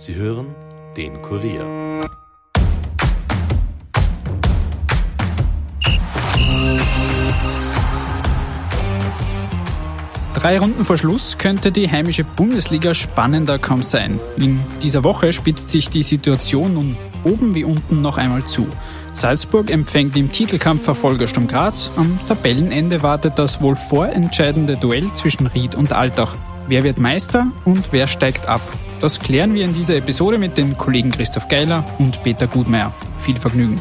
Sie hören den Kurier. Drei Runden vor Schluss könnte die heimische Bundesliga spannender kaum sein. In dieser Woche spitzt sich die Situation nun oben wie unten noch einmal zu. Salzburg empfängt im Titelkampf Verfolger Sturm Graz. Am Tabellenende wartet das wohl vorentscheidende Duell zwischen Ried und Altach. Wer wird Meister und wer steigt ab? Das klären wir in dieser Episode mit den Kollegen Christoph Geiler und Peter Gutmeier. Viel Vergnügen.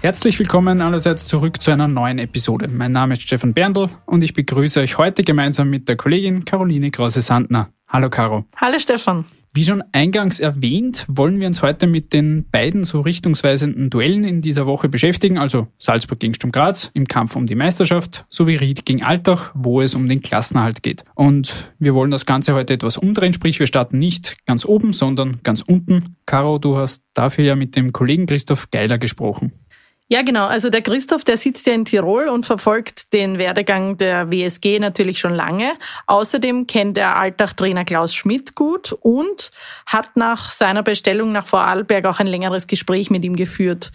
Herzlich willkommen allerseits zurück zu einer neuen Episode. Mein Name ist Stefan Berndl und ich begrüße euch heute gemeinsam mit der Kollegin Caroline Krause-Sandner. Hallo Caro. Hallo Stefan. Wie schon eingangs erwähnt, wollen wir uns heute mit den beiden so richtungsweisenden Duellen in dieser Woche beschäftigen, also Salzburg gegen Sturm Graz im Kampf um die Meisterschaft sowie Ried gegen Altach, wo es um den Klassenerhalt geht. Und wir wollen das Ganze heute etwas umdrehen, sprich wir starten nicht ganz oben, sondern ganz unten. Caro, du hast dafür ja mit dem Kollegen Christoph Geiler gesprochen. Ja, genau. Also der Christoph, der sitzt ja in Tirol und verfolgt den Werdegang der WSG natürlich schon lange. Außerdem kennt er Alltag-Trainer Klaus Schmidt gut und hat nach seiner Bestellung nach Vorarlberg auch ein längeres Gespräch mit ihm geführt.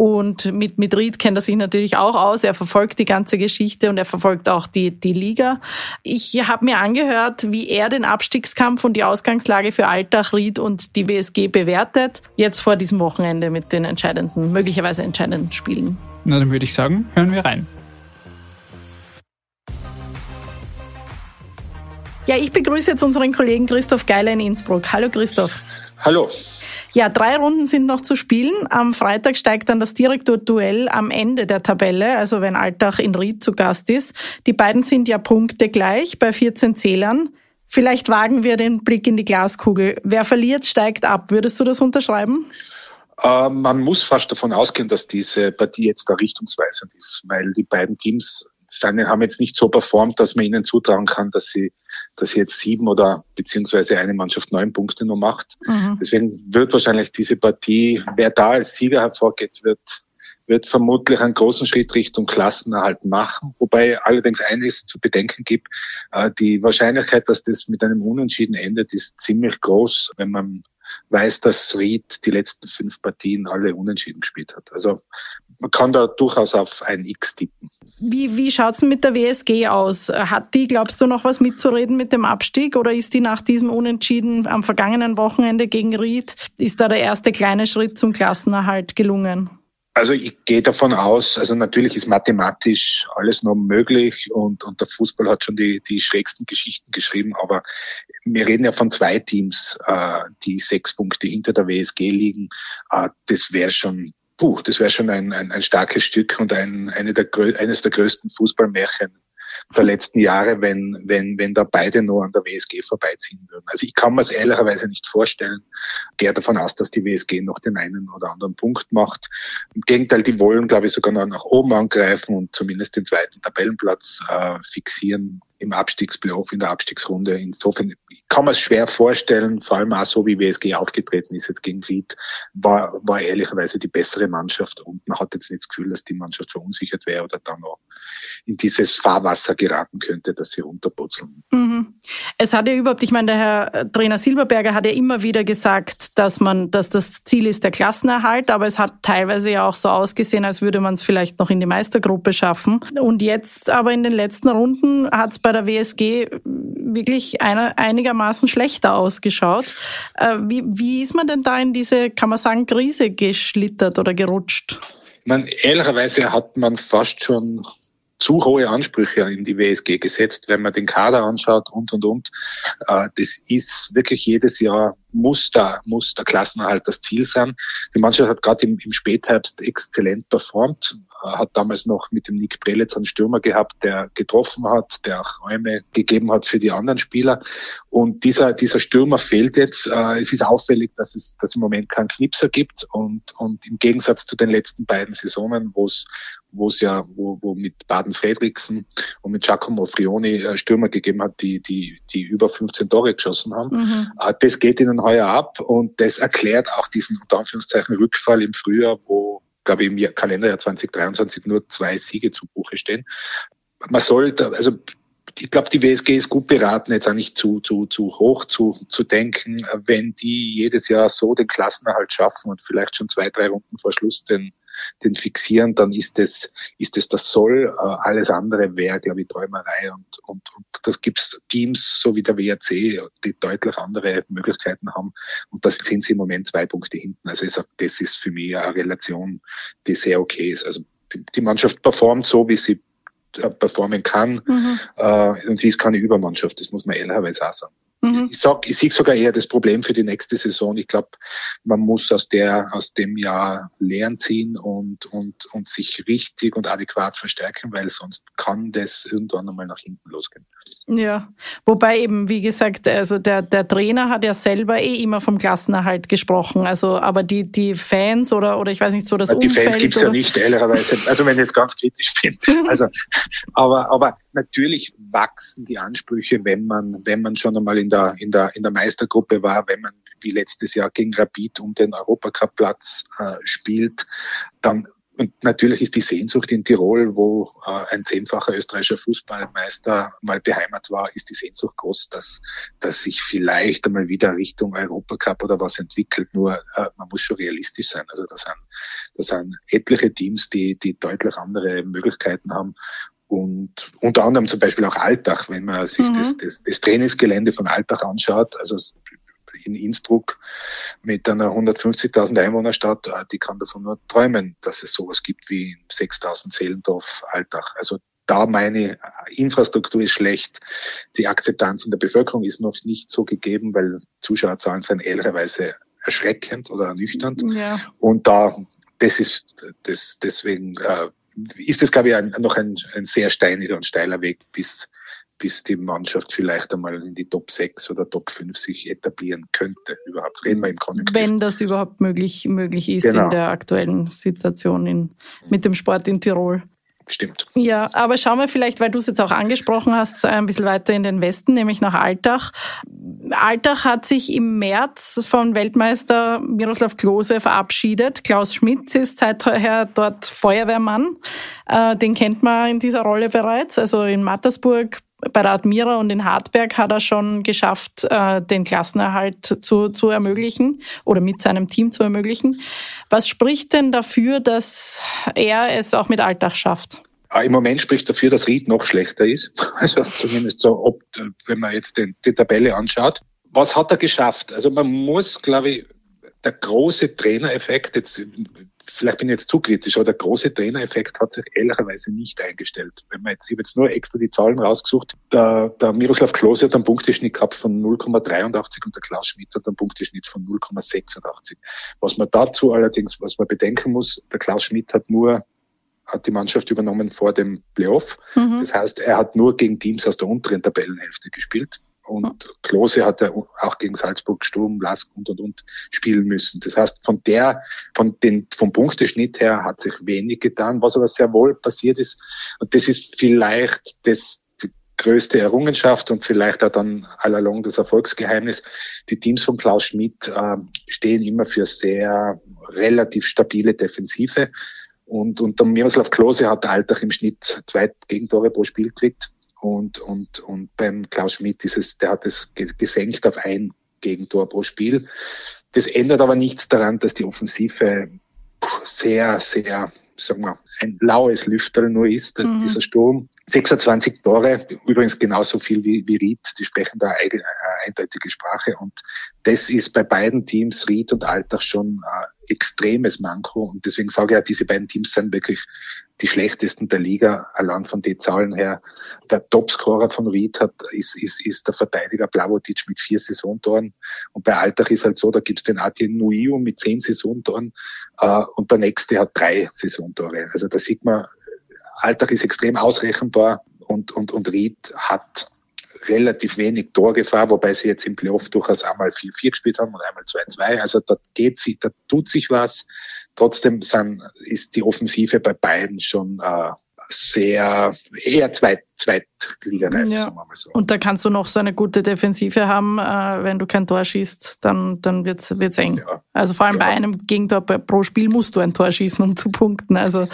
Und mit, mit Ried kennt er sich natürlich auch aus. Er verfolgt die ganze Geschichte und er verfolgt auch die, die Liga. Ich habe mir angehört, wie er den Abstiegskampf und die Ausgangslage für Alltag, Ried und die WSG bewertet. Jetzt vor diesem Wochenende mit den entscheidenden, möglicherweise entscheidenden Spielen. Na, dann würde ich sagen, hören wir rein. Ja, ich begrüße jetzt unseren Kollegen Christoph Geiler in Innsbruck. Hallo Christoph. Hallo. Ja, drei Runden sind noch zu spielen. Am Freitag steigt dann das Direktor-Duell am Ende der Tabelle, also wenn Altach in Ried zu Gast ist. Die beiden sind ja Punkte gleich bei 14 Zählern. Vielleicht wagen wir den Blick in die Glaskugel. Wer verliert, steigt ab. Würdest du das unterschreiben? Äh, man muss fast davon ausgehen, dass diese Partie jetzt da richtungsweisend ist, weil die beiden Teams seine haben jetzt nicht so performt, dass man ihnen zutrauen kann, dass sie, dass jetzt sieben oder beziehungsweise eine Mannschaft neun Punkte nur macht. Mhm. Deswegen wird wahrscheinlich diese Partie, wer da als Sieger hervorgeht, wird, wird vermutlich einen großen Schritt Richtung Klassenerhalt machen. Wobei allerdings eines zu bedenken gibt, äh, die Wahrscheinlichkeit, dass das mit einem Unentschieden endet, ist ziemlich groß, wenn man weiß, dass Ried die letzten fünf Partien alle unentschieden gespielt hat. Also man kann da durchaus auf ein X tippen. Wie, wie schaut's denn mit der WSG aus? Hat die, glaubst du, noch was mitzureden mit dem Abstieg oder ist die nach diesem Unentschieden am vergangenen Wochenende gegen Ried, ist da der erste kleine Schritt zum Klassenerhalt gelungen? Also ich gehe davon aus, also natürlich ist mathematisch alles noch möglich und, und der Fußball hat schon die, die schrägsten Geschichten geschrieben, aber wir reden ja von zwei Teams, äh, die sechs Punkte hinter der WSG liegen. Äh, das wäre schon, puh, das wäre schon ein, ein, ein starkes Stück und ein, eine der, eines der größten Fußballmärchen der letzten Jahre, wenn, wenn, wenn da beide nur an der WSG vorbeiziehen würden. Also ich kann mir es ehrlicherweise nicht vorstellen. Gehe davon aus, dass die WSG noch den einen oder anderen Punkt macht. Im Gegenteil, die wollen, glaube ich, sogar noch nach oben angreifen und zumindest den zweiten Tabellenplatz äh, fixieren im Abstiegsplayoff, in der Abstiegsrunde. Insofern kann man es schwer vorstellen, vor allem auch so, wie WSG aufgetreten ist jetzt gegen Ried, war, war ehrlicherweise die bessere Mannschaft und man hat jetzt nicht das Gefühl, dass die Mannschaft verunsichert wäre oder dann noch in dieses Fahrwasser geraten könnte, dass sie runterputzeln. Mhm. Es hat ja überhaupt, ich meine, der Herr Trainer Silberberger hat ja immer wieder gesagt, dass man, dass das Ziel ist der Klassenerhalt, aber es hat teilweise ja auch so ausgesehen, als würde man es vielleicht noch in die Meistergruppe schaffen. Und jetzt aber in den letzten Runden hat es bei der WSG wirklich einer, einigermaßen schlechter ausgeschaut. Äh, wie, wie ist man denn da in diese, kann man sagen, Krise geschlittert oder gerutscht? Man, ehrlicherweise hat man fast schon zu hohe Ansprüche in die WSG gesetzt, wenn man den Kader anschaut und, und, und. Äh, das ist wirklich jedes Jahr muss der, Klassenerhalt das Ziel sein. Die Mannschaft hat gerade im, im Spätherbst exzellent performt, hat damals noch mit dem Nick Prelitz einen Stürmer gehabt, der getroffen hat, der auch Räume gegeben hat für die anderen Spieler. Und dieser, dieser Stürmer fehlt jetzt. Äh, es ist auffällig, dass es, dass im Moment keinen Knipser gibt und, und im Gegensatz zu den letzten beiden Saisonen, wo es wo es ja, wo, wo mit Baden Fredriksen und mit Giacomo Frioni äh, Stürmer gegeben hat, die, die, die über 15 Tore geschossen haben. Mhm. Das geht ihnen heuer ab und das erklärt auch diesen unter Anführungszeichen Rückfall im Frühjahr, wo glaube ich, im Kalenderjahr 2023 nur zwei Siege zu Buche stehen. Man sollte, also ich glaube, die WSG ist gut beraten, jetzt auch nicht zu, zu, zu hoch zu, zu denken. Wenn die jedes Jahr so den Klassenerhalt schaffen und vielleicht schon zwei, drei Runden vor Schluss den, den fixieren, dann ist es, ist es das Soll. Äh, alles andere wäre, glaube ich, Träumerei. Und, und, und da gibt's Teams, so wie der WRC, die deutlich andere Möglichkeiten haben. Und das sind sie im Moment zwei Punkte hinten. Also ich sag, das ist für mich eine Relation, die sehr okay ist. Also die Mannschaft performt so, wie sie äh, performen kann. Mhm. Äh, und sie ist keine Übermannschaft, das muss man ehrlicherweise auch sagen. Mhm. Ich, sag, ich sehe sogar eher das Problem für die nächste Saison. Ich glaube, man muss aus der, aus dem Jahr Lehren ziehen und, und, und sich richtig und adäquat verstärken, weil sonst kann das irgendwann einmal nach hinten losgehen. Ja, wobei eben, wie gesagt, also der, der Trainer hat ja selber eh immer vom Klassenerhalt gesprochen. Also, aber die, die Fans oder, oder ich weiß nicht so das die Umfeld. Die Fans gibt's ja nicht, ehrlicherweise. Also, wenn ich jetzt ganz kritisch bin. Also, aber, aber natürlich wachsen die Ansprüche, wenn man, wenn man schon einmal in der, in der, in der Meistergruppe war, wenn man wie letztes Jahr gegen Rapid um den Europacup-Platz äh, spielt, dann und natürlich ist die Sehnsucht in Tirol, wo äh, ein zehnfacher österreichischer Fußballmeister mal beheimat war, ist die Sehnsucht groß, dass, dass sich vielleicht einmal wieder Richtung Europacup oder was entwickelt. Nur äh, man muss schon realistisch sein. Also das sind, das sind etliche Teams, die, die deutlich andere Möglichkeiten haben. Und unter anderem zum Beispiel auch Alltag, wenn man sich mhm. das, das, das Trainingsgelände von Alltag anschaut, also in Innsbruck mit einer 150.000 Einwohnerstadt, äh, die kann davon nur träumen, dass es sowas gibt wie 6.000 Seelendorf Alltag. Also da meine Infrastruktur ist schlecht, die Akzeptanz in der Bevölkerung ist noch nicht so gegeben, weil Zuschauerzahlen sind ehrlicherweise erschreckend oder ernüchternd. Ja. Und da, das ist, das, deswegen äh, ist das, glaube ich, ein, noch ein, ein sehr steiniger und steiler Weg bis bis die Mannschaft vielleicht einmal in die Top 6 oder Top 5 sich etablieren könnte. Überhaupt reden wir im Konjunktiv. Wenn das überhaupt möglich, möglich ist genau. in der aktuellen Situation in, mit dem Sport in Tirol. Stimmt. Ja, aber schauen wir vielleicht, weil du es jetzt auch angesprochen hast, ein bisschen weiter in den Westen, nämlich nach Altach. Altach hat sich im März von Weltmeister Miroslav Klose verabschiedet. Klaus Schmidt ist seither dort Feuerwehrmann. Äh, den kennt man in dieser Rolle bereits. Also in Mattersburg bei der Admira und in Hartberg hat er schon geschafft, äh, den Klassenerhalt zu, zu ermöglichen oder mit seinem Team zu ermöglichen. Was spricht denn dafür, dass er es auch mit Alltag schafft? Ah, Im Moment spricht dafür, dass Ried noch schlechter ist. Also zumindest so, ob, wenn man jetzt den, die Tabelle anschaut. Was hat er geschafft? Also man muss, glaube ich, der große Trainereffekt, jetzt vielleicht bin ich jetzt zu kritisch, aber der große Trainereffekt hat sich ehrlicherweise nicht eingestellt. Wenn man jetzt, ich habe jetzt nur extra die Zahlen rausgesucht, der, der Miroslav Klose hat einen Punkteschnitt gehabt von 0,83 und der Klaus Schmidt hat einen Punkteschnitt von 0,86. Was man dazu allerdings, was man bedenken muss, der Klaus Schmidt hat nur hat die Mannschaft übernommen vor dem Playoff. Mhm. Das heißt, er hat nur gegen Teams aus der unteren Tabellenhälfte gespielt. Und Klose hat ja auch gegen Salzburg, Sturm, Lask und, und, und spielen müssen. Das heißt, von der, von den, vom Punkteschnitt her hat sich wenig getan, was aber sehr wohl passiert ist. Und das ist vielleicht das, die größte Errungenschaft und vielleicht auch dann allalong das Erfolgsgeheimnis. Die Teams von Klaus Schmidt äh, stehen immer für sehr relativ stabile Defensive. Und unter Miroslav Klose hat Alltag im Schnitt zwei Gegentore pro Spiel gekriegt. Und, und, und beim Klaus Schmidt ist es, der hat es gesenkt auf ein Gegentor pro Spiel. Das ändert aber nichts daran, dass die Offensive sehr, sehr, sagen wir, ein laues Lüfterl nur ist, dass mhm. dieser Sturm. 26 Tore, übrigens genauso viel wie, wie Ried, die sprechen da eine eindeutige Sprache. Und das ist bei beiden Teams, Ried und Alltag, schon ein extremes Manko. Und deswegen sage ich ja, diese beiden Teams sind wirklich die schlechtesten der Liga, allein von den Zahlen her. Der Topscorer von Ried hat, ist, ist, ist der Verteidiger Blavotic mit vier Saisontoren. Und bei Altach ist halt so, da gibt's den Atien Nuiu mit zehn Saisontoren äh, und der nächste hat drei Saisontore. Also da sieht man, Altach ist extrem ausrechenbar und, und, und Ried hat relativ wenig Torgefahr, wobei sie jetzt im Playoff durchaus einmal 4-4 gespielt haben und einmal 2-2. Also da geht sie, da tut sich was. Trotzdem sind, ist die Offensive bei beiden schon äh, sehr eher zweit, zweitligareif, ja. sagen wir mal so. Und da kannst du noch so eine gute Defensive haben, äh, wenn du kein Tor schießt, dann, dann wird's wird's eng. Ja. Also vor allem ja. bei einem Gegentor pro Spiel musst du ein Tor schießen, um zu punkten. Also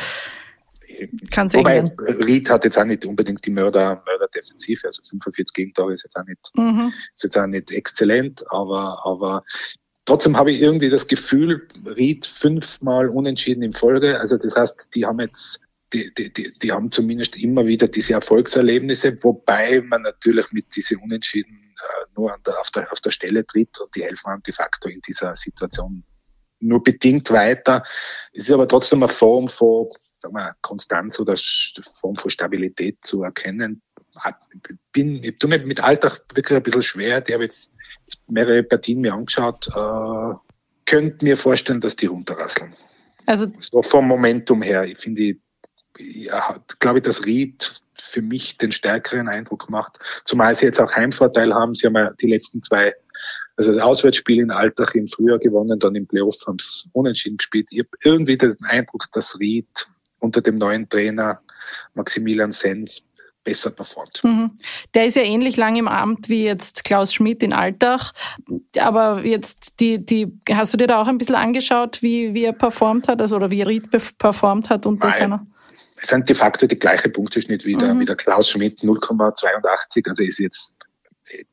kann eng Wobei, Ried hat jetzt auch nicht unbedingt die Mörder, Mörder-Defensive, also 45 Gegentore ist jetzt auch nicht, mhm. ist jetzt auch nicht exzellent, aber, aber trotzdem habe ich irgendwie das Gefühl, Ried fünfmal unentschieden in Folge, also das heißt, die haben jetzt die, die, die, die haben zumindest immer wieder diese Erfolgserlebnisse, wobei man natürlich mit diesen Unentschieden äh, nur der, auf, der, auf der Stelle tritt und die helfen einem de facto in dieser Situation nur bedingt weiter. Es ist aber trotzdem eine Form von sagen wir, Konstanz oder Form von Stabilität zu erkennen. Ich bin, ich tue mir mit Alltag wirklich ein bisschen schwer. Ich habe jetzt, jetzt mehrere Partien mir angeschaut. Äh, könnte mir vorstellen, dass die runterrasseln. Also so vom Momentum her, ich finde, ja, glaube ich, dass Ried für mich den stärkeren Eindruck macht. Zumal sie jetzt auch Heimvorteil haben. Sie haben ja die letzten zwei, also das Auswärtsspiel in Altach im Frühjahr gewonnen, dann im Playoff haben sie unentschieden gespielt. Ich habe irgendwie den Eindruck, dass Ried unter dem neuen Trainer Maximilian Senf besser performt. Mhm. Der ist ja ähnlich lang im Amt wie jetzt Klaus Schmidt in Altach. Aber jetzt die, die, hast du dir da auch ein bisschen angeschaut, wie, wie er performt hat, also oder wie Ried performt hat unter Nein. seiner? Es sind de facto die gleiche Punkteschnitt wie der, mhm. wie der Klaus Schmidt, 0,82. Also ist jetzt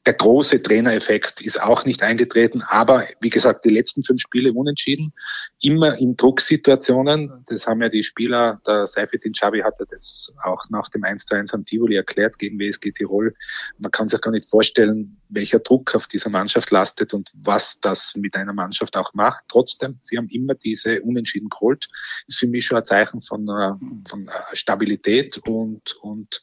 der große Trainereffekt ist auch nicht eingetreten, aber wie gesagt, die letzten fünf Spiele unentschieden, immer in Drucksituationen. Das haben ja die Spieler, der Seifedin Xavi hatte das auch nach dem 1 zu 1 am Tivoli erklärt gegen WSG Tirol. Man kann sich gar nicht vorstellen, welcher Druck auf dieser Mannschaft lastet und was das mit einer Mannschaft auch macht. Trotzdem, sie haben immer diese Unentschieden geholt. Ist für mich schon ein Zeichen von, von Stabilität und, und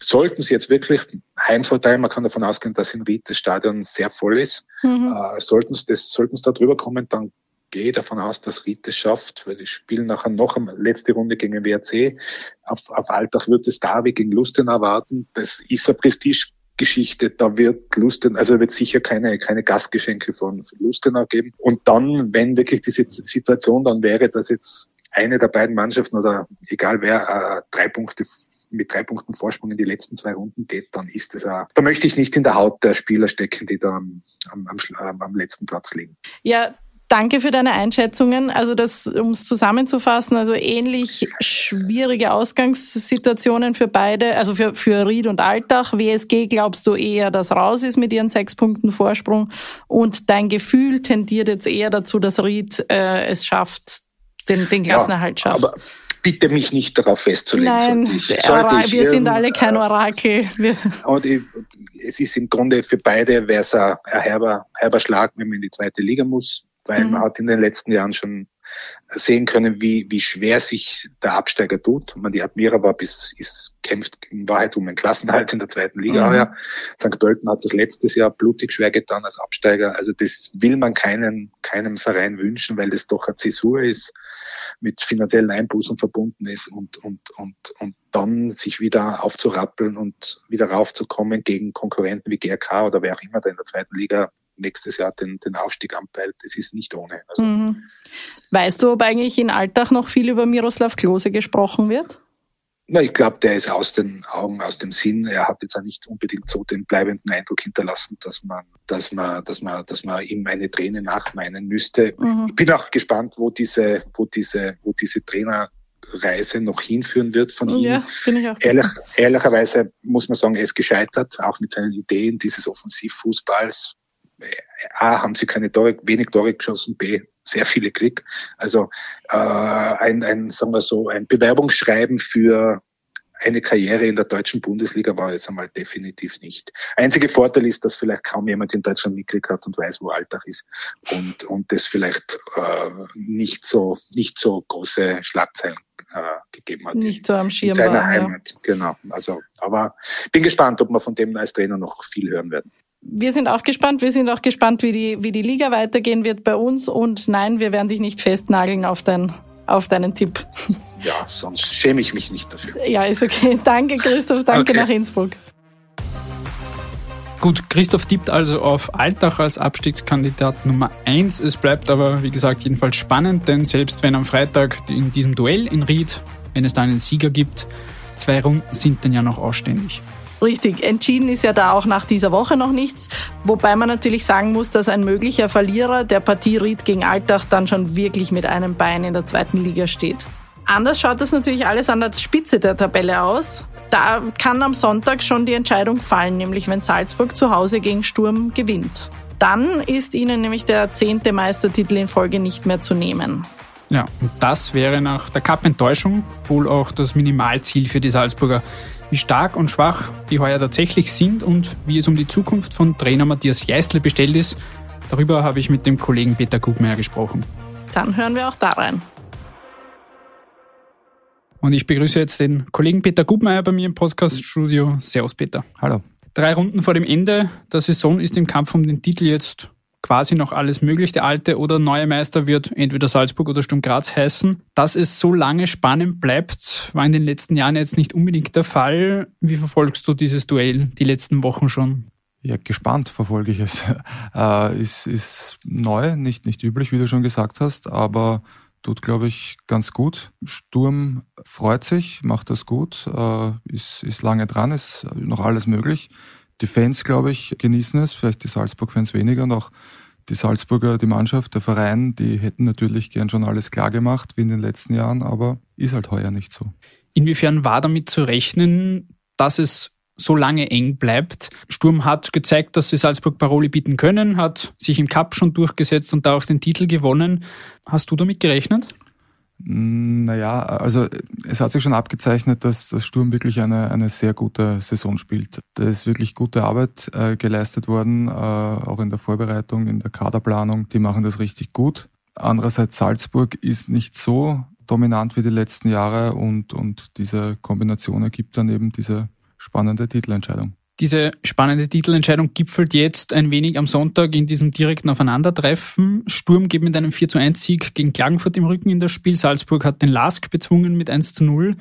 sollten sie jetzt wirklich Heimvorteil, man kann davon ausgehen, dass in Ried das Stadion sehr voll ist, mhm. äh, sollten sie das, sollten sie da drüber kommen, dann gehe ich davon aus, dass Ried das schafft, weil die spielen nachher noch eine letzte Runde gegen den WRC. Auf, auf Alltag wird es Derby gegen Lustenau warten. Das ist eine Prestigegeschichte. Da wird Lustenau, also wird sicher keine, keine Gastgeschenke von, von Lustenau geben. Und dann, wenn wirklich diese Situation dann wäre, dass jetzt eine der beiden Mannschaften oder egal wer äh, drei Punkte mit drei Punkten Vorsprung in die letzten zwei Runden geht, dann ist es auch, da möchte ich nicht in der Haut der Spieler stecken, die da am, am, am, letzten Platz liegen. Ja, Danke für deine Einschätzungen. Also das, um es zusammenzufassen, also ähnlich schwierige Ausgangssituationen für beide, also für, für Ried und Altach. WSG glaubst du eher, dass raus ist mit ihren sechs Punkten Vorsprung und dein Gefühl tendiert jetzt eher dazu, dass Ried äh, es schafft, den, den Klassenerhalt schafft. Ja, aber bitte mich nicht darauf festzulegen. Nein, ich, ich wir sind alle kein Orakel. Wir und ich, es ist im Grunde für beide wäre es ein, herber, herber Schlag, wenn man in die zweite Liga muss, weil mhm. man hat in den letzten Jahren schon sehen können, wie, wie schwer sich der Absteiger tut. Man, die Admira war bis, ist, kämpft in Wahrheit um einen Klassenhalt in der zweiten Liga. Mhm. Ja. St. Pölten hat sich letztes Jahr blutig schwer getan als Absteiger. Also das will man keinen, keinem Verein wünschen, weil das doch eine Zäsur ist, mit finanziellen Einbußen verbunden ist und, und, und, und dann sich wieder aufzurappeln und wieder raufzukommen gegen Konkurrenten wie GRK oder wer auch immer, der in der zweiten Liga nächstes Jahr den, den Aufstieg anpeilt. Das ist nicht ohne. Also, mhm. Weißt du, ob eigentlich in Alltag noch viel über Miroslav Klose gesprochen wird? Na, ich glaube, der ist aus den Augen, aus dem Sinn. Er hat jetzt auch nicht unbedingt so den bleibenden Eindruck hinterlassen, dass man, dass man, dass man, dass man ihm eine Träne nachmeinen müsste. Mhm. Ich bin auch gespannt, wo diese, wo diese, wo diese Trainerreise noch hinführen wird von ihm. Ja, bin ich auch Ehrlich, ehrlicherweise muss man sagen, er ist gescheitert, auch mit seinen Ideen dieses Offensivfußballs. A, haben sie keine Tore, wenig Tore geschossen, B, sehr viele Klick. Also äh, ein, ein, sagen wir so, ein Bewerbungsschreiben für eine Karriere in der deutschen Bundesliga war jetzt einmal definitiv nicht. Einziger Vorteil ist, dass vielleicht kaum jemand in Deutschland mitgekriegt hat und weiß, wo Alltag ist und, und das vielleicht äh, nicht so nicht so große Schlagzeilen äh, gegeben hat. Nicht so am Schirm in seiner war, Heimat. Ja. Genau. Also, aber bin gespannt, ob wir von dem als Trainer noch viel hören werden wir sind auch gespannt. Wir sind auch gespannt, wie die, wie die Liga weitergehen wird bei uns. Und nein, wir werden dich nicht festnageln auf, dein, auf deinen Tipp. Ja, sonst schäme ich mich nicht dafür. Ja, ist okay. Danke, Christoph. Danke okay. nach Innsbruck. Gut, Christoph tippt also auf Altach als Abstiegskandidat Nummer 1. Es bleibt aber, wie gesagt, jedenfalls spannend, denn selbst wenn am Freitag in diesem Duell in Ried, wenn es da einen Sieger gibt, Zwei Runden sind dann ja noch ausständig. Richtig, entschieden ist ja da auch nach dieser Woche noch nichts. Wobei man natürlich sagen muss, dass ein möglicher Verlierer der Partie Ried gegen Altach dann schon wirklich mit einem Bein in der zweiten Liga steht. Anders schaut das natürlich alles an der Spitze der Tabelle aus. Da kann am Sonntag schon die Entscheidung fallen, nämlich wenn Salzburg zu Hause gegen Sturm gewinnt. Dann ist ihnen nämlich der zehnte Meistertitel in Folge nicht mehr zu nehmen. Ja, und das wäre nach der Cup-Enttäuschung wohl auch das Minimalziel für die Salzburger. Wie stark und schwach die heuer tatsächlich sind und wie es um die Zukunft von Trainer Matthias Jeißle bestellt ist, darüber habe ich mit dem Kollegen Peter Gugmeier gesprochen. Dann hören wir auch da rein. Und ich begrüße jetzt den Kollegen Peter Gubmeier bei mir im Podcaststudio. Servus, Peter. Hallo. Drei Runden vor dem Ende der Saison ist im Kampf um den Titel jetzt quasi noch alles möglich. Der alte oder neue Meister wird entweder Salzburg oder Sturm Graz heißen. Dass es so lange spannend bleibt, war in den letzten Jahren jetzt nicht unbedingt der Fall. Wie verfolgst du dieses Duell die letzten Wochen schon? Ja, gespannt verfolge ich es. Äh, ist, ist neu, nicht, nicht üblich, wie du schon gesagt hast, aber tut, glaube ich, ganz gut. Sturm freut sich, macht das gut, äh, ist, ist lange dran, ist noch alles möglich. Die Fans, glaube ich, genießen es, vielleicht die Salzburg-Fans weniger, noch die Salzburger, die Mannschaft, der Verein, die hätten natürlich gern schon alles klar gemacht, wie in den letzten Jahren, aber ist halt heuer nicht so. Inwiefern war damit zu rechnen, dass es so lange eng bleibt. Sturm hat gezeigt, dass sie Salzburg Paroli bieten können, hat sich im Cup schon durchgesetzt und da auch den Titel gewonnen. Hast du damit gerechnet? Mm, naja, also es hat sich schon abgezeichnet, dass das Sturm wirklich eine, eine sehr gute Saison spielt. Da ist wirklich gute Arbeit äh, geleistet worden, äh, auch in der Vorbereitung, in der Kaderplanung. Die machen das richtig gut. Andererseits Salzburg ist nicht so dominant wie die letzten Jahre und, und diese Kombination ergibt dann eben diese spannende Titelentscheidung. Diese spannende Titelentscheidung gipfelt jetzt ein wenig am Sonntag in diesem direkten Aufeinandertreffen. Sturm geht mit einem 4 zu 1 Sieg gegen Klagenfurt im Rücken in das Spiel. Salzburg hat den Lask bezwungen mit 1 zu 0.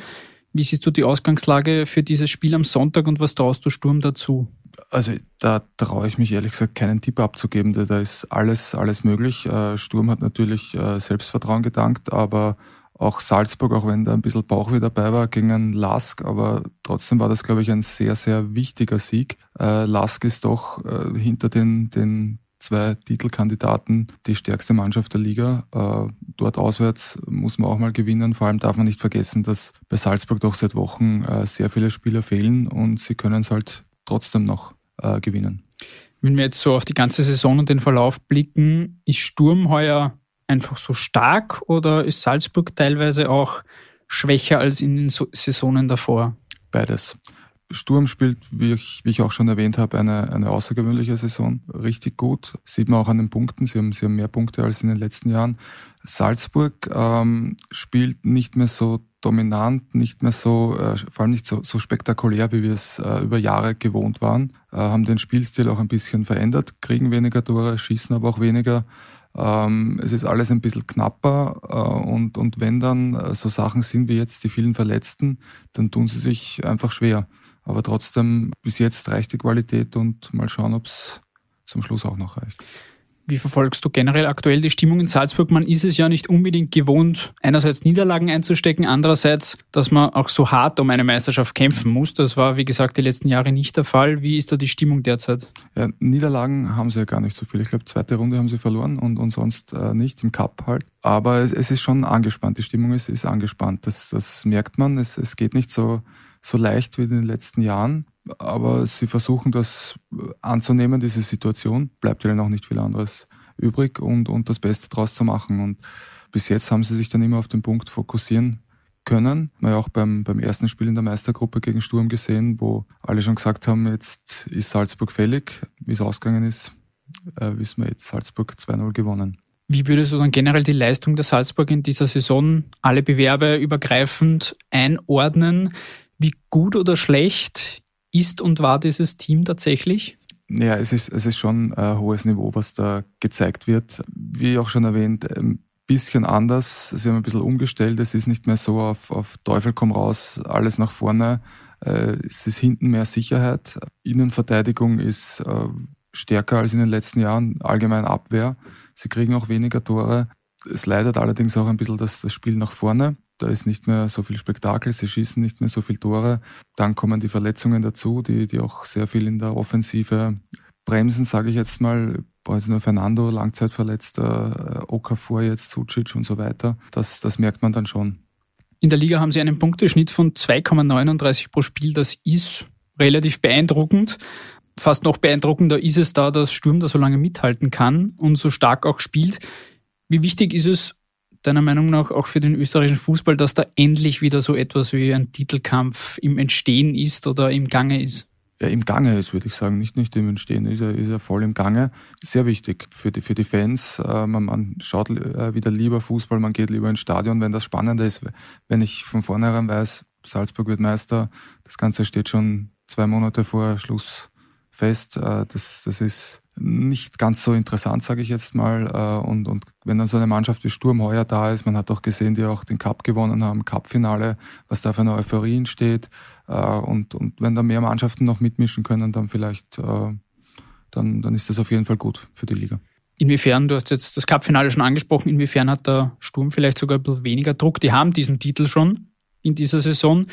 Wie siehst du die Ausgangslage für dieses Spiel am Sonntag und was traust du Sturm dazu? Also da traue ich mich ehrlich gesagt keinen Tipp abzugeben. Da ist alles, alles möglich. Äh, Sturm hat natürlich äh, Selbstvertrauen gedankt, aber auch Salzburg, auch wenn da ein bisschen Bauch wieder dabei war, gegen Lask, aber trotzdem war das, glaube ich, ein sehr, sehr wichtiger Sieg. Äh, Lask ist doch äh, hinter den, den zwei Titelkandidaten die stärkste Mannschaft der Liga. Äh, dort auswärts muss man auch mal gewinnen. Vor allem darf man nicht vergessen, dass bei Salzburg doch seit Wochen äh, sehr viele Spieler fehlen und sie können es halt trotzdem noch äh, gewinnen. Wenn wir jetzt so auf die ganze Saison und den Verlauf blicken, ist Sturm heuer einfach so stark oder ist Salzburg teilweise auch schwächer als in den Saisonen davor? Beides. Sturm spielt, wie ich, wie ich auch schon erwähnt habe, eine, eine außergewöhnliche Saison. Richtig gut. Sieht man auch an den Punkten. Sie haben, sie haben mehr Punkte als in den letzten Jahren. Salzburg ähm, spielt nicht mehr so dominant, nicht mehr so, äh, vor allem nicht so, so spektakulär, wie wir es äh, über Jahre gewohnt waren. Äh, haben den Spielstil auch ein bisschen verändert, kriegen weniger Tore, schießen aber auch weniger. Ähm, es ist alles ein bisschen knapper äh, und, und wenn dann äh, so Sachen sind wie jetzt die vielen Verletzten, dann tun sie sich einfach schwer. Aber trotzdem, bis jetzt reicht die Qualität und mal schauen, ob es zum Schluss auch noch reicht. Wie verfolgst du generell aktuell die Stimmung in Salzburg? Man ist es ja nicht unbedingt gewohnt, einerseits Niederlagen einzustecken, andererseits, dass man auch so hart um eine Meisterschaft kämpfen muss. Das war, wie gesagt, die letzten Jahre nicht der Fall. Wie ist da die Stimmung derzeit? Ja, Niederlagen haben sie ja gar nicht so viel. Ich glaube, zweite Runde haben sie verloren und, und sonst äh, nicht, im Cup halt. Aber es, es, ist schon angespannt. Die Stimmung ist, ist angespannt. Das, das merkt man. Es, es geht nicht so, so leicht wie in den letzten Jahren aber sie versuchen das anzunehmen, diese Situation. Bleibt ihnen auch nicht viel anderes übrig und, und das Beste daraus zu machen. Und bis jetzt haben sie sich dann immer auf den Punkt fokussieren können. Man ja auch beim, beim ersten Spiel in der Meistergruppe gegen Sturm gesehen, wo alle schon gesagt haben, jetzt ist Salzburg fällig. Wie es ausgegangen ist, äh, wissen wir jetzt. Salzburg 2-0 gewonnen. Wie würdest du dann generell die Leistung der Salzburg in dieser Saison alle Bewerbe übergreifend einordnen? Wie gut oder schlecht ist und war dieses Team tatsächlich? Ja, es ist, es ist schon ein hohes Niveau, was da gezeigt wird. Wie auch schon erwähnt, ein bisschen anders. Sie haben ein bisschen umgestellt. Es ist nicht mehr so auf, auf Teufel komm raus, alles nach vorne. Äh, es ist hinten mehr Sicherheit. Innenverteidigung ist äh, stärker als in den letzten Jahren. Allgemein Abwehr. Sie kriegen auch weniger Tore. Es leidet allerdings auch ein bisschen das, das Spiel nach vorne. Da ist nicht mehr so viel Spektakel, sie schießen nicht mehr so viel Tore. Dann kommen die Verletzungen dazu, die, die auch sehr viel in der Offensive bremsen, sage ich jetzt mal. Also nur Fernando, Langzeitverletzter, äh, Okafor jetzt, Sucic und so weiter. Das, das merkt man dann schon. In der Liga haben sie einen Punkteschnitt von 2,39 pro Spiel. Das ist relativ beeindruckend. Fast noch beeindruckender ist es da, dass Sturm da so lange mithalten kann und so stark auch spielt. Wie wichtig ist es deiner Meinung nach auch für den österreichischen Fußball, dass da endlich wieder so etwas wie ein Titelkampf im Entstehen ist oder im Gange ist? ja, im Gange ist, würde ich sagen, nicht, nicht im Entstehen, ist er, ist er voll im Gange. Sehr wichtig für die, für die Fans. Äh, man, man schaut äh, wieder lieber Fußball, man geht lieber ins Stadion, wenn das spannender ist. Wenn ich von vornherein weiß, Salzburg wird Meister, das Ganze steht schon zwei Monate vor Schluss fest. Äh, das, das ist nicht ganz so interessant, sage ich jetzt mal. Äh, und, und wenn dann so eine Mannschaft wie Sturm heuer da ist, man hat auch gesehen, die auch den Cup gewonnen haben, Cup-Finale, was da für eine Euphorie entsteht. Äh, und, und wenn da mehr Mannschaften noch mitmischen können, dann vielleicht, dann, dann ist das auf jeden Fall gut für die Liga. Inwiefern, du hast jetzt das Cup-Finale schon angesprochen, inwiefern hat der Sturm vielleicht sogar ein bisschen weniger Druck? Die haben diesen Titel schon in dieser Saison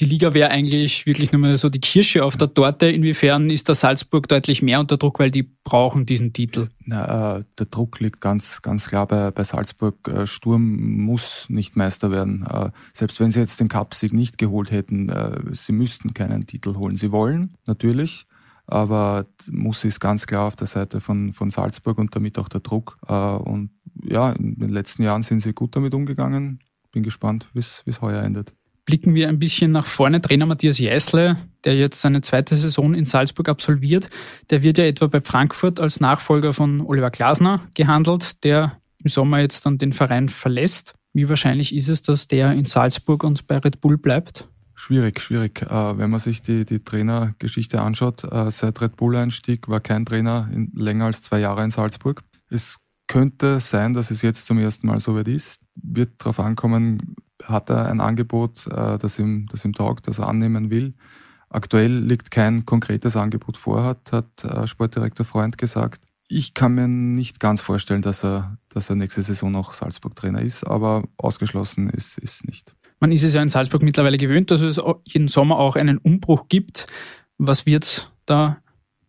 die Liga wäre eigentlich wirklich nur mal so die Kirsche auf der Torte. Inwiefern ist der Salzburg deutlich mehr unter Druck, weil die brauchen diesen Titel? Na, äh, der Druck liegt ganz, ganz klar bei, bei Salzburg. Äh, Sturm muss nicht Meister werden. Äh, selbst wenn sie jetzt den Cupsieg nicht geholt hätten, äh, sie müssten keinen Titel holen. Sie wollen natürlich, aber muss ist ganz klar auf der Seite von, von Salzburg und damit auch der Druck. Äh, und ja, in den letzten Jahren sind sie gut damit umgegangen. Bin gespannt, wie es heuer endet blicken wir ein bisschen nach vorne. Trainer Matthias Jeißle, der jetzt seine zweite Saison in Salzburg absolviert, der wird ja etwa bei Frankfurt als Nachfolger von Oliver Glasner gehandelt, der im Sommer jetzt dann den Verein verlässt. Wie wahrscheinlich ist es, dass der in Salzburg und bei Red Bull bleibt? Schwierig, schwierig. Äh, wenn man sich die, die Trainergeschichte anschaut, äh, seit Red Bull-Einstieg war kein Trainer in, länger als zwei Jahre in Salzburg. Es könnte sein, dass es jetzt zum ersten Mal so weit ist. Wird darauf ankommen, hat er ein Angebot, äh, das ihm, das ihm taugt, das er annehmen will. Aktuell liegt kein konkretes Angebot vor, hat, hat äh, Sportdirektor Freund gesagt. Ich kann mir nicht ganz vorstellen, dass er, dass er nächste Saison noch Salzburg-Trainer ist, aber ausgeschlossen ist es nicht. Man ist es ja in Salzburg mittlerweile gewöhnt, dass es jeden Sommer auch einen Umbruch gibt. Was wird es da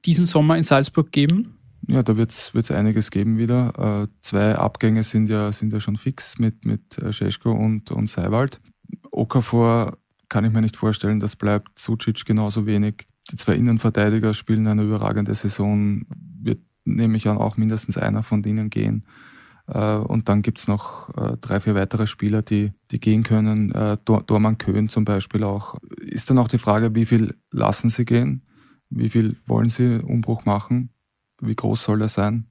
diesen Sommer in Salzburg geben? Ja, da wird es einiges geben wieder. Äh, zwei Abgänge sind ja, sind ja schon fix mit, mit äh, Scheschko und, und Seiwald. Okafor kann ich mir nicht vorstellen, das bleibt. Sucic genauso wenig. Die zwei Innenverteidiger spielen eine überragende Saison. Wird nämlich auch mindestens einer von denen gehen. Äh, und dann gibt's noch äh, drei, vier weitere Spieler, die, die gehen können. Dorman Köhn zum Beispiel auch. Ist dann auch die Frage, wie viel lassen sie gehen? Wie viel wollen sie Umbruch machen? Wie groß soll er sein?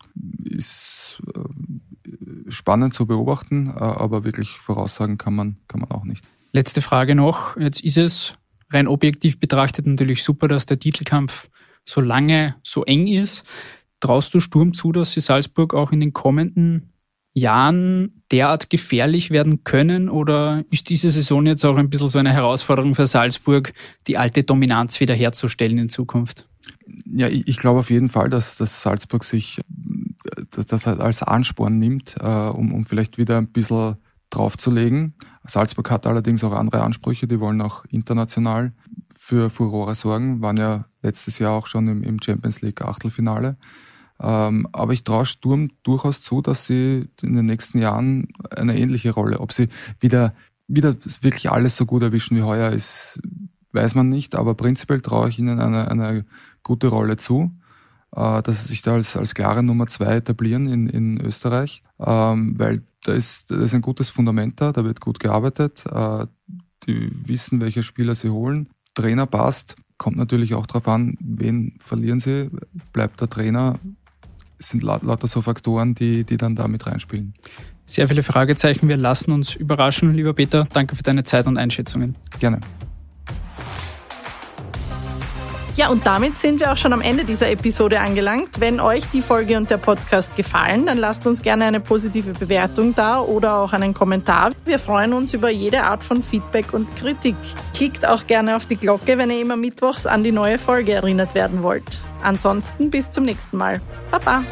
Ist äh, spannend zu beobachten, äh, aber wirklich voraussagen kann man, kann man auch nicht. Letzte Frage noch. Jetzt ist es rein objektiv betrachtet natürlich super, dass der Titelkampf so lange so eng ist. Traust du Sturm zu, dass sie Salzburg auch in den kommenden Jahren derart gefährlich werden können? Oder ist diese Saison jetzt auch ein bisschen so eine Herausforderung für Salzburg, die alte Dominanz wiederherzustellen in Zukunft? Ja, ich, ich glaube auf jeden Fall, dass, dass Salzburg sich das, das als Ansporn nimmt, äh, um, um vielleicht wieder ein bisschen draufzulegen. Salzburg hat allerdings auch andere Ansprüche, die wollen auch international für Furore sorgen, waren ja letztes Jahr auch schon im, im Champions League Achtelfinale. Ähm, aber ich traue Sturm durchaus zu, dass sie in den nächsten Jahren eine ähnliche Rolle, ob sie wieder, wieder wirklich alles so gut erwischen wie heuer ist, weiß man nicht, aber prinzipiell traue ich ihnen eine, eine gute Rolle zu, äh, dass sie sich da als, als klare Nummer zwei etablieren in, in Österreich, ähm, weil da ist, da ist ein gutes Fundament da, da wird gut gearbeitet, äh, die wissen, welche Spieler sie holen, Trainer passt, kommt natürlich auch darauf an, wen verlieren sie, bleibt der Trainer, es sind lauter so Faktoren, die, die dann da mit reinspielen. Sehr viele Fragezeichen. Wir lassen uns überraschen, lieber Peter. Danke für deine Zeit und Einschätzungen. Gerne. Ja, und damit sind wir auch schon am Ende dieser Episode angelangt. Wenn euch die Folge und der Podcast gefallen, dann lasst uns gerne eine positive Bewertung da oder auch einen Kommentar. Wir freuen uns über jede Art von Feedback und Kritik. Klickt auch gerne auf die Glocke, wenn ihr immer mittwochs an die neue Folge erinnert werden wollt. Ansonsten bis zum nächsten Mal. Baba!